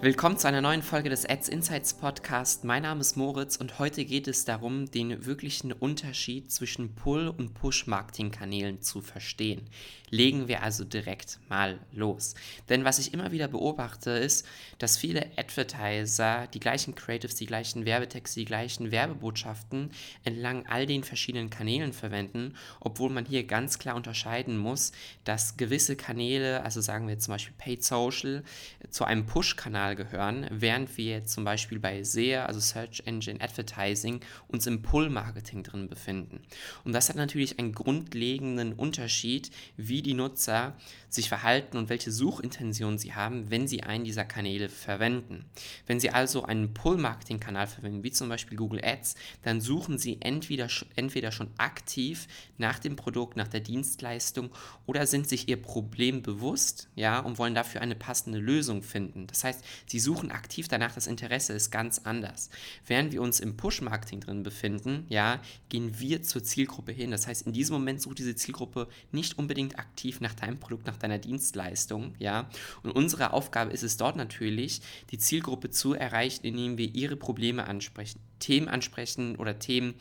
Willkommen zu einer neuen Folge des Ads Insights Podcast. Mein Name ist Moritz und heute geht es darum, den wirklichen Unterschied zwischen Pull- und Push-Marketing-Kanälen zu verstehen. Legen wir also direkt mal los. Denn was ich immer wieder beobachte, ist, dass viele Advertiser die gleichen Creatives, die gleichen Werbetexte, die gleichen Werbebotschaften entlang all den verschiedenen Kanälen verwenden, obwohl man hier ganz klar unterscheiden muss, dass gewisse Kanäle, also sagen wir zum Beispiel Paid Social, zu einem Push-Kanal Kanal gehören, während wir jetzt zum Beispiel bei SEA, also Search Engine Advertising, uns im Pull-Marketing drin befinden. Und das hat natürlich einen grundlegenden Unterschied, wie die Nutzer sich verhalten und welche Suchintention sie haben, wenn sie einen dieser Kanäle verwenden. Wenn sie also einen Pull-Marketing-Kanal verwenden, wie zum Beispiel Google Ads, dann suchen sie entweder, entweder schon aktiv nach dem Produkt, nach der Dienstleistung oder sind sich ihr Problem bewusst, ja, und wollen dafür eine passende Lösung finden. Das heißt, Sie suchen aktiv danach, das Interesse ist ganz anders. Während wir uns im Push-Marketing drin befinden, ja, gehen wir zur Zielgruppe hin. Das heißt, in diesem Moment sucht diese Zielgruppe nicht unbedingt aktiv nach deinem Produkt, nach deiner Dienstleistung, ja. Und unsere Aufgabe ist es dort natürlich, die Zielgruppe zu erreichen, indem wir ihre Probleme ansprechen, Themen ansprechen oder Themen,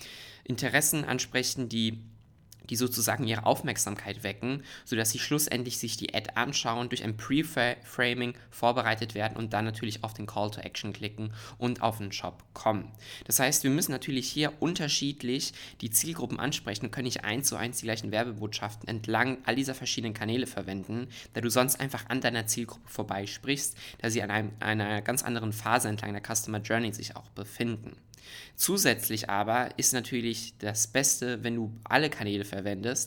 Interessen ansprechen, die die sozusagen ihre Aufmerksamkeit wecken, sodass sie schlussendlich sich die Ad anschauen, durch ein Pre-Framing vorbereitet werden und dann natürlich auf den Call to Action klicken und auf den Shop kommen. Das heißt, wir müssen natürlich hier unterschiedlich die Zielgruppen ansprechen und können nicht eins zu eins die gleichen Werbebotschaften entlang all dieser verschiedenen Kanäle verwenden, da du sonst einfach an deiner Zielgruppe vorbeisprichst, da sie an einem, einer ganz anderen Phase entlang der Customer Journey sich auch befinden. Zusätzlich aber ist natürlich das Beste, wenn du alle Kanäle verwendest,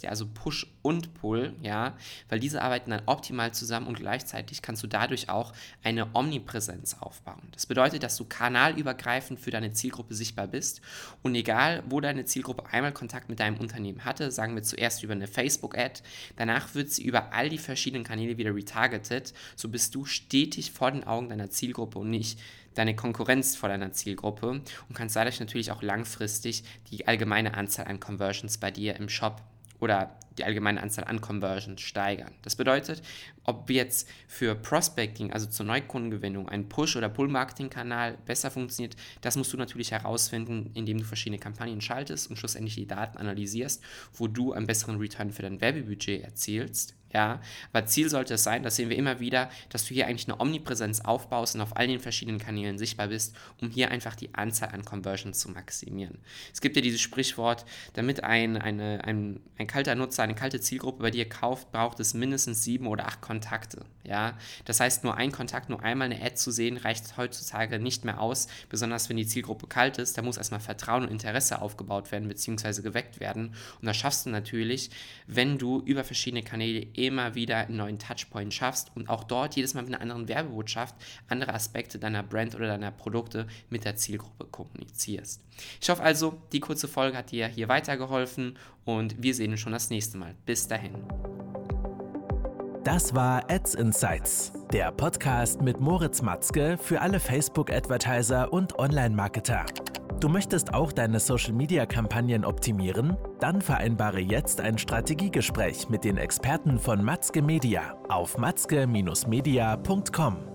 ja, also Push und Pull, ja, weil diese arbeiten dann optimal zusammen und gleichzeitig kannst du dadurch auch eine Omnipräsenz aufbauen. Das bedeutet, dass du kanalübergreifend für deine Zielgruppe sichtbar bist und egal, wo deine Zielgruppe einmal Kontakt mit deinem Unternehmen hatte, sagen wir zuerst über eine Facebook-Ad, danach wird sie über all die verschiedenen Kanäle wieder retargeted, so bist du stetig vor den Augen deiner Zielgruppe und nicht deine Konkurrenz vor deiner Zielgruppe und kannst dadurch natürlich auch langfristig die allgemeine Anzahl an Conversions bei dir im Shop oder die allgemeine Anzahl an Conversions steigern. Das bedeutet, ob jetzt für Prospecting, also zur Neukundengewinnung, ein Push- oder Pull-Marketing-Kanal besser funktioniert, das musst du natürlich herausfinden, indem du verschiedene Kampagnen schaltest und schlussendlich die Daten analysierst, wo du einen besseren Return für dein Werbebudget erzielst. Ja, aber Ziel sollte es sein, das sehen wir immer wieder, dass du hier eigentlich eine Omnipräsenz aufbaust und auf all den verschiedenen Kanälen sichtbar bist, um hier einfach die Anzahl an Conversions zu maximieren. Es gibt ja dieses Sprichwort, damit ein, eine, ein, ein kalter Nutzer, eine kalte Zielgruppe bei dir kauft, braucht es mindestens sieben oder acht Kontakte. Ja, das heißt, nur ein Kontakt, nur einmal eine Ad zu sehen, reicht heutzutage nicht mehr aus, besonders wenn die Zielgruppe kalt ist. Da muss erstmal Vertrauen und Interesse aufgebaut werden, beziehungsweise geweckt werden. Und das schaffst du natürlich, wenn du über verschiedene Kanäle immer wieder einen neuen Touchpoint schaffst und auch dort jedes Mal mit einer anderen Werbebotschaft andere Aspekte deiner Brand oder deiner Produkte mit der Zielgruppe kommunizierst. Ich hoffe also, die kurze Folge hat dir hier weitergeholfen und wir sehen uns schon das nächste Mal. Bis dahin. Das war Ads Insights, der Podcast mit Moritz Matzke für alle Facebook-Advertiser und Online-Marketer. Du möchtest auch deine Social-Media-Kampagnen optimieren? Dann vereinbare jetzt ein Strategiegespräch mit den Experten von Matzke Media auf matzke-media.com.